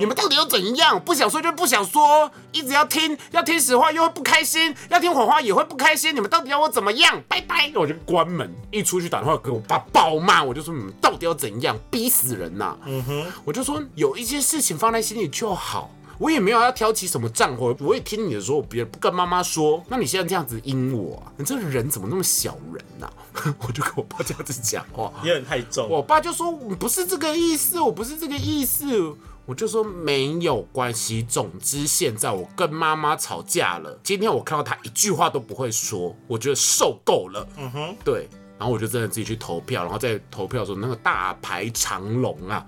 你们到底又怎样？不想说就不想说，一直要听，要听实话又会不开心，要听谎话也会不开心。你们到底要我怎么样？拜拜！我就关门，一出去打电话给我爸暴骂，我就说你们到底要怎样？逼死人呐！嗯哼，我就说有一些事情放在心里就好。”我也没有要挑起什么战火，我也听你的说，我别不跟妈妈说。那你现在这样子阴我，你这个人怎么那么小人呐？我就跟我爸这样子讲话，有点太重。我爸就说不是这个意思，我不是这个意思。我就说没有关系。总之现在我跟妈妈吵架了，今天我看到她一句话都不会说，我觉得受够了。嗯哼，对。然后我就真的自己去投票，然后在投票的时候那个大排长龙啊，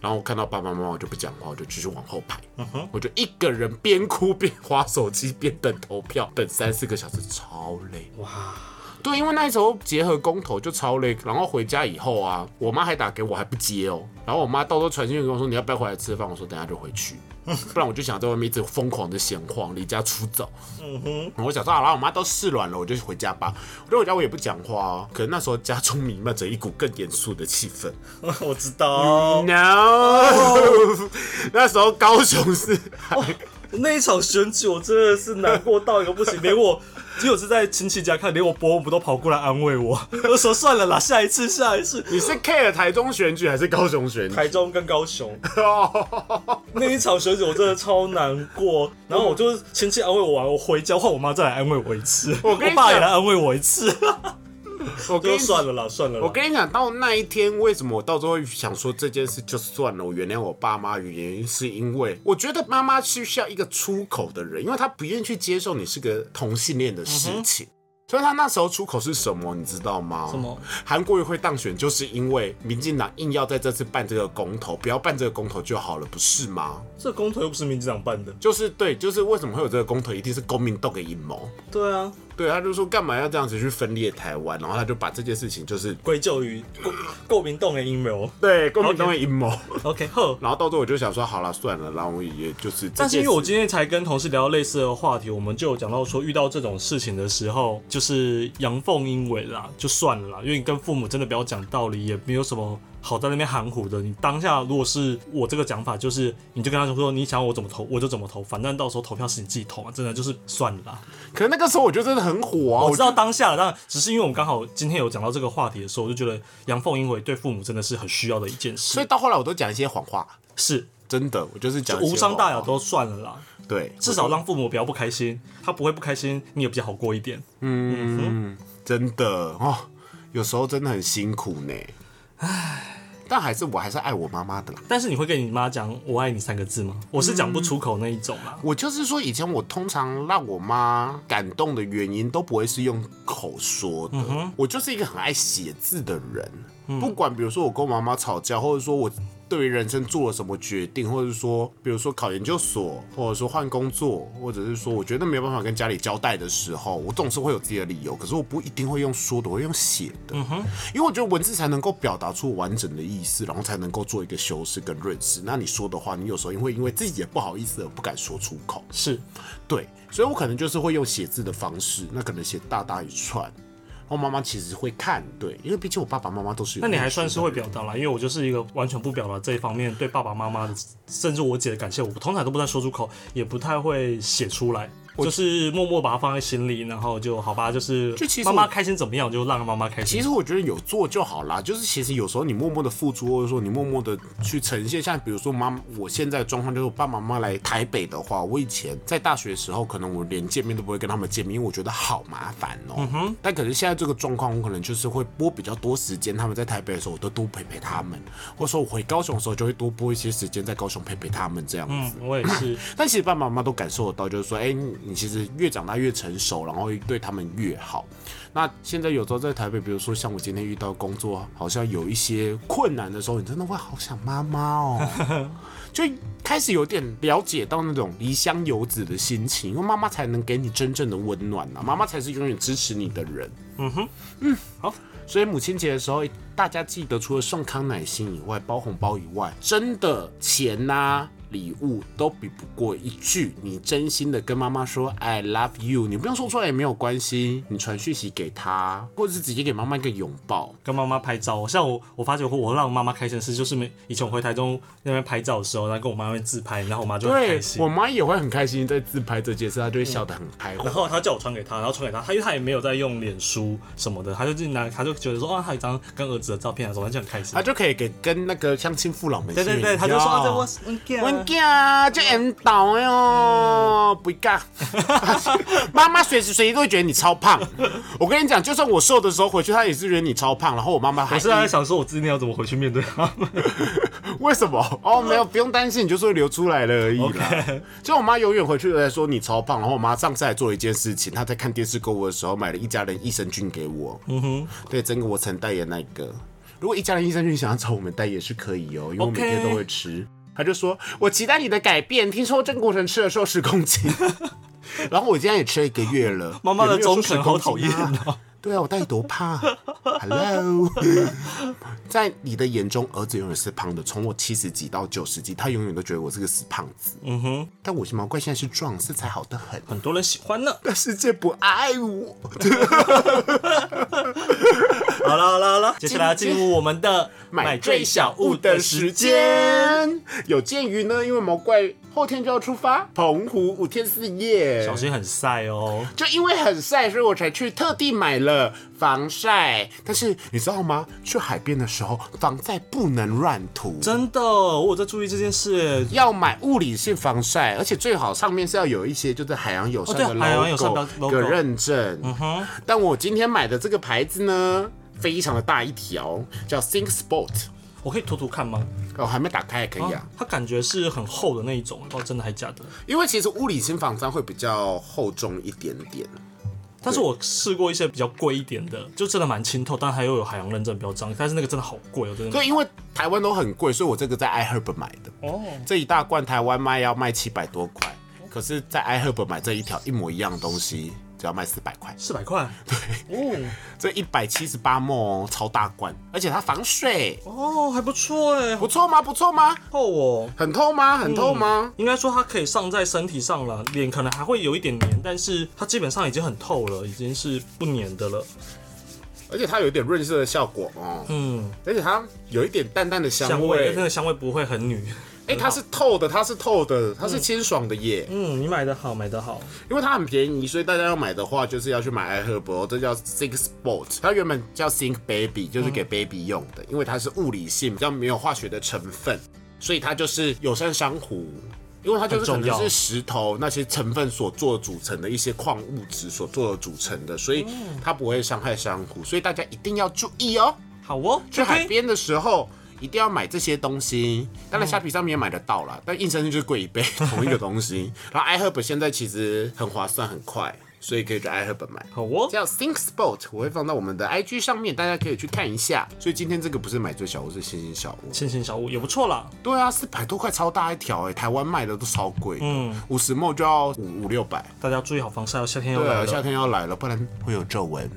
然后我看到爸爸妈妈我就不讲话，我就继续往后排，我就一个人边哭边划手机边等投票，等三四个小时超累哇！对，因为那时候结合公投就超累，然后回家以后啊，我妈还打给我还不接哦，然后我妈到时候传讯息跟我说你要不要回来吃饭，我说等下就回去。不然我就想在外面一直疯狂的闲晃，离家出走。嗯哼，我想说好了，我妈都试软了，我就回家吧。我回家我也不讲话哦，可能那时候家中弥漫着一股更严肃的气氛。我知道。No，那时候高雄是那一场选举，我真的是难过到一个不行，连我。只有是在亲戚家看，连我伯母都跑过来安慰我。我说算了啦，下一次，下一次。你是 care 台中选举还是高雄选举？台中跟高雄。那一场选举我真的超难过。然后我就亲戚安慰我完，我回家换我妈再来安慰我一次。我爸也来安慰我一次。我跟你算了啦，算了。我跟你讲，到那一天，为什么我到最后想说这件事就算了，我原谅我爸妈，原因是因为我觉得妈妈是需要一个出口的人，因为她不愿意去接受你是个同性恋的事情。所以他那时候出口是什么，你知道吗？什么？韩国瑜会当选，就是因为民进党硬要在这次办这个公投，不要办这个公投就好了，不是吗？这公投又不是民进党办的，就是对，就是为什么会有这个公投，一定是公民斗的阴谋。对啊。对，他就说干嘛要这样子去分裂台湾，然后他就把这件事情就是归咎于共共民党的阴谋。对，过民党的阴谋。OK，呵。然后到最后我就想说，好了，算了，然后也就是。但是因为我今天才跟同事聊到类似的话题，我们就有讲到说，遇到这种事情的时候，就是阳奉阴违啦，就算了啦，因为你跟父母真的不要讲道理，也没有什么。好在那边含糊的，你当下如果是我这个讲法，就是你就跟他说说，你想我怎么投我就怎么投，反正到时候投票是你自己投啊，真的就是算了啦。可是那个时候我觉得真的很火啊！我知道当下，但只是因为我们刚好今天有讲到这个话题的时候，我就觉得阳奉阴违对父母真的是很需要的一件事。所以到后来我都讲一些谎话，是真的，我就是讲无伤大雅都算了啦。对，至少让父母不要不开心，他不会不开心，你也比较好过一点。嗯，真的哦，有时候真的很辛苦呢。唉。但还是我还是爱我妈妈的啦。但是你会跟你妈讲“我爱你”三个字吗？我是讲不出口那一种啦。我就是说，以前我通常让我妈感动的原因都不会是用口说的。我就是一个很爱写字的人。不管比如说我跟我妈妈吵架，或者说我。对于人生做了什么决定，或者是说，比如说考研究所，或者说换工作，或者是说我觉得没有办法跟家里交代的时候，我总是会有自己的理由。可是我不一定会用说的，我会用写的。嗯哼，因为我觉得文字才能够表达出完整的意思，然后才能够做一个修饰跟润饰。那你说的话，你有时候会因为自己也不好意思而不敢说出口。是，对，所以我可能就是会用写字的方式，那可能写大大一串。我妈妈其实会看，对，因为毕竟我爸爸妈妈都是。那你还算是会表达啦，因为我就是一个完全不表达这一方面对爸爸妈妈的，甚至我姐的感谢，我通常都不太说出口，也不太会写出来。就是默默把它放在心里，然后就好吧，就是妈妈开心怎么样，就让妈妈开心。其实我觉得有做就好啦，就是其实有时候你默默的付出，或者说你默默的去呈现，像比如说妈，我现在状况就是我爸爸妈妈来台北的话，我以前在大学的时候，可能我连见面都不会跟他们见面，因为我觉得好麻烦哦。嗯哼。但可是现在这个状况，我可能就是会拨比较多时间，他们在台北的时候，我都多陪陪他们，或者说我回高雄的时候，就会多拨一些时间在高雄陪陪他们这样子。嗯，我也是。但其实爸爸妈妈都感受得到，就是说，哎，你其实越长。大越成熟，然后对他们越好。那现在有时候在台北，比如说像我今天遇到工作好像有一些困难的时候，你真的会好想妈妈哦，就开始有点了解到那种离乡游子的心情，因为妈妈才能给你真正的温暖啊，妈妈才是永远支持你的人。嗯哼，嗯，好。所以母亲节的时候，大家记得除了送康乃馨以外，包红包以外，真的钱呐。礼物都比不过一句你真心的跟妈妈说 I love you，你不用说出来也没有关系，你传讯息给她，或者是直接给妈妈一个拥抱，跟妈妈拍照。像我，我发觉我让妈妈开心的事，就是没以前我回台中那边拍照的时候，然后跟我妈妈自拍，然后我妈就很开心。我妈也会很开心在自拍这件事，她就会笑得很开。然后她叫我传给她，然后传给她，她因为她也没有在用脸书什么的，她就进来，她就觉得说啊，她有一张跟儿子的照片啊，什么就很开心。她就可以给跟那个相亲父老们对对对，她就说啊，这我我。啊，就引导哟，不干。妈妈随时随地都会觉得你超胖。我跟你讲，就算我瘦的时候回去，她也是觉得你超胖。然后我妈妈还是在想说，我今天要怎么回去面对他们？为什么？哦，没有，不用担心，你就是会流出来了而已啦。就我妈永远回去都在说你超胖。然后我妈上次还做了一件事情，她在看电视购物的时候买了一家人益生菌给我。嗯哼，对，整个我曾代言那个。如果一家人益生菌想要找我们代言是可以哦，因为我每天都会吃。他就说：“我期待你的改变。听说郑国成吃了瘦十公斤，然后我今天也吃了一个月了。妈妈的忠诚好讨厌啊！对啊，我到底多胖？Hello，在你的眼中，儿子永远是胖的。从我七十几到九十几，他永远都觉得我是个死胖子。嗯哼，但我是毛怪现在是壮，身材好的很，很多人喜欢呢。但世界不爱我。好了好了好了，接下来进入我们的买最小物的时间。有鉴于呢，因为毛怪后天就要出发澎湖五天四夜，小心很晒哦。就因为很晒，所以我才去特地买了防晒。但是你知道吗？去海边的时候，防晒不能乱涂。真的，我有在注意这件事。要买物理性防晒，而且最好上面是要有一些就是海洋友善的 logo 的认证。嗯哼。但我今天买的这个牌子呢？非常的大一条，叫 Think Sport，我可以涂涂看吗？哦，还没打开也可以啊。它感觉是很厚的那一种，哦，真的还假的？因为其实物理性防晒会比较厚重一点点，但是我试过一些比较贵一点的，就真的蛮清透，但它又有海洋认证标章，但是那个真的好贵哦，真的。对，因为台湾都很贵，所以我这个在 iHerb 买的，哦，这一大罐台湾卖要卖七百多块，可是在 iHerb 买这一条一模一样的东西。只要卖四百块，四百块，对，哦，这一百七十八沫超大罐，而且它防水，哦，还不错哎，不错吗？不错吗？透哦，很透吗？很透吗？应该说它可以上在身体上了，脸可能还会有一点黏，但是它基本上已经很透了，已经是不黏的了，而且它有一点润色的效果哦，嗯，而且它有一点淡淡的香味，那个香味不会很女。哎，它是透的，它是透的，它是清爽的耶。嗯，你买的好，买的好，因为它很便宜，所以大家要买的话，就是要去买爱赫博，这叫 Think Sport，它原本叫 Think Baby，就是给 baby 用的，因为它是物理性，比较没有化学的成分，所以它就是友善珊瑚，因为它就是可能是石头那些成分所做组成的一些矿物质所做的组成的，所以它不会伤害珊瑚，所以大家一定要注意哦。好哦，去海边的时候。一定要买这些东西，当然虾皮上面也买得到啦，但硬生生就是贵一倍 同一个东西。然后 iHerb 现在其实很划算，很快，所以可以去爱河本买。好哦，叫 Think Spot，我会放到我们的 IG 上面，大家可以去看一下。所以今天这个不是买最小屋，是星星小屋。星星小屋也不错啦。对啊，四百多块超大一条哎，台湾卖的都超贵。嗯，五十墨就要五五六百。大家注意好防晒，夏天要来了。夏天要来了，不然会有皱纹。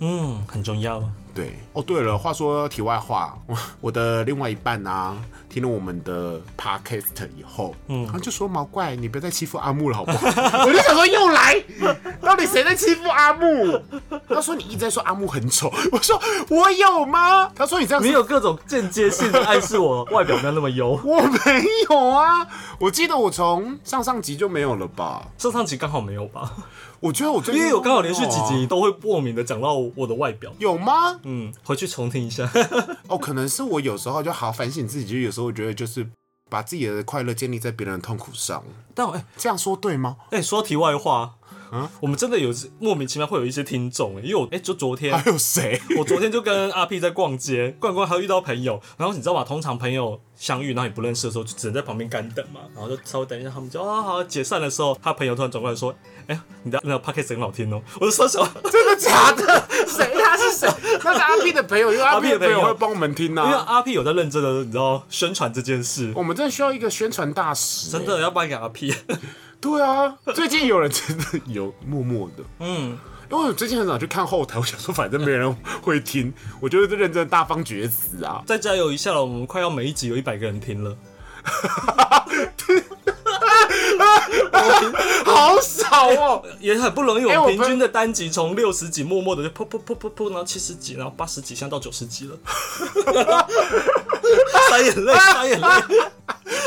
嗯，很重要。对哦，对了，话说题外话，我我的另外一半啊，听了我们的 podcast 以后，嗯，他就说毛怪，你不要再欺负阿木了，好不好？我就想说又来，到底谁在欺负阿木？他说你一直在说阿木很丑，我说我有吗？他说你这样，你有各种间接性的暗示我外表没有那么优，我没有啊，我记得我从上上集就没有了吧？上上集刚好没有吧？我觉得我因为我刚好连续几集都会莫名的讲到我的外表，有吗？嗯，回去重听一下。哦，可能是我有时候就好反省自己，就有时候我觉得就是把自己的快乐建立在别人的痛苦上。但我哎，这样说对吗？哎，说题外话。嗯，我们真的有莫名其妙会有一些听众，因为我哎，就昨天还有谁？我昨天就跟阿 P 在逛街，逛逛还遇到朋友，然后你知道吗？通常朋友相遇，然后你不认识的时候，就只能在旁边干等嘛，然后就稍微等一下，他们就啊好解散的时候，他朋友突然转过来说，哎，你的那个 Podcast 很好听哦，我就说什么？真的假的？谁？他是谁？那是阿 P 的朋友，因为阿 P 的朋友会帮我们听啊，因为阿 P 有在认真的，你知道宣传这件事，我们真的需要一个宣传大使，真的要颁给阿 P。对啊，最近有人真的有默默的，嗯，因为我最近很少去看后台，我想说反正没人会听，我就认真大方厥词啊！再加油一下了，我们快要每一集有一百个人听了，好少哦，也很不容易。我平均的单集从六十几默默的就噗噗噗噗噗，然后七十几，然后八十几，现在到九十几了，撒眼泪，擦眼泪。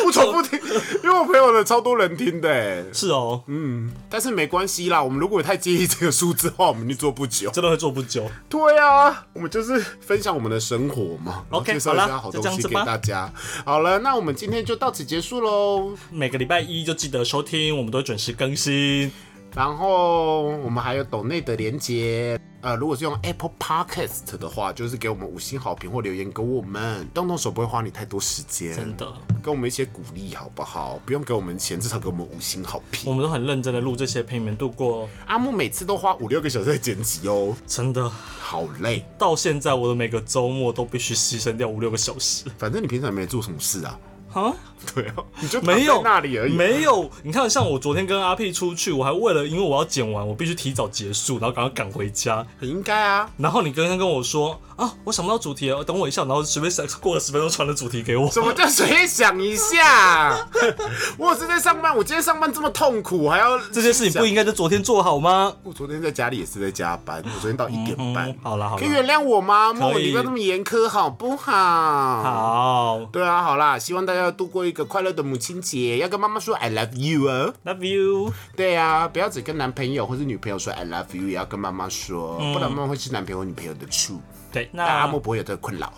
不重复听，因为我朋友的超多人听的，是哦，嗯，但是没关系啦，我们如果太介意这个数字的话，我们就做不久，真的会做不久。对啊，我们就是分享我们的生活嘛，OK，介绍一下好东西给大家。好了，那我们今天就到此结束喽。每个礼拜一就记得收听，我们都会准时更新。然后我们还有抖内的连接，呃，如果是用 Apple Podcast 的话，就是给我们五星好评或留言给我们，动动手不会花你太多时间，真的，给我们一些鼓励好不好？不用给我们钱，至少给我们五星好评。我们都很认真的录这些，陪你们度过。阿木每次都花五六个小时在剪辑哦，真的好累。到现在我的每个周末都必须牺牲掉五六个小时。反正你平常没做什么事啊。啊，对啊，你就没有那里而已。没有，你看，像我昨天跟阿 P 出去，我还为了因为我要剪完，我必须提早结束，然后赶快赶回家。很应该啊。然后你刚刚跟我说啊，我想不到主题了，等我一下，然后随便想 过了十分钟传了主题给我。什么叫随便想一下？我是在上班，我今天上班这么痛苦，还要这些事情不应该在昨天做好吗？我昨天在家里也是在加班，我昨天到一点半。好了好了，可以原谅我吗？莫，你不要这么严苛好不好？好。对啊，好啦，希望大家度过一个快乐。的母亲节要跟妈妈说 I love you 啊，love you。对啊，不要只跟男朋友或者女朋友说 I love you，也要跟妈妈说，不然妈妈会吃男朋友女朋友的醋。对，那阿莫不会有这个困扰。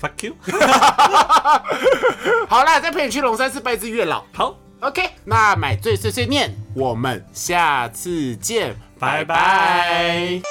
Fuck you。好啦，再陪你去龙山寺拜一次月老。好，OK。那买醉碎碎念，我们下次见，拜拜。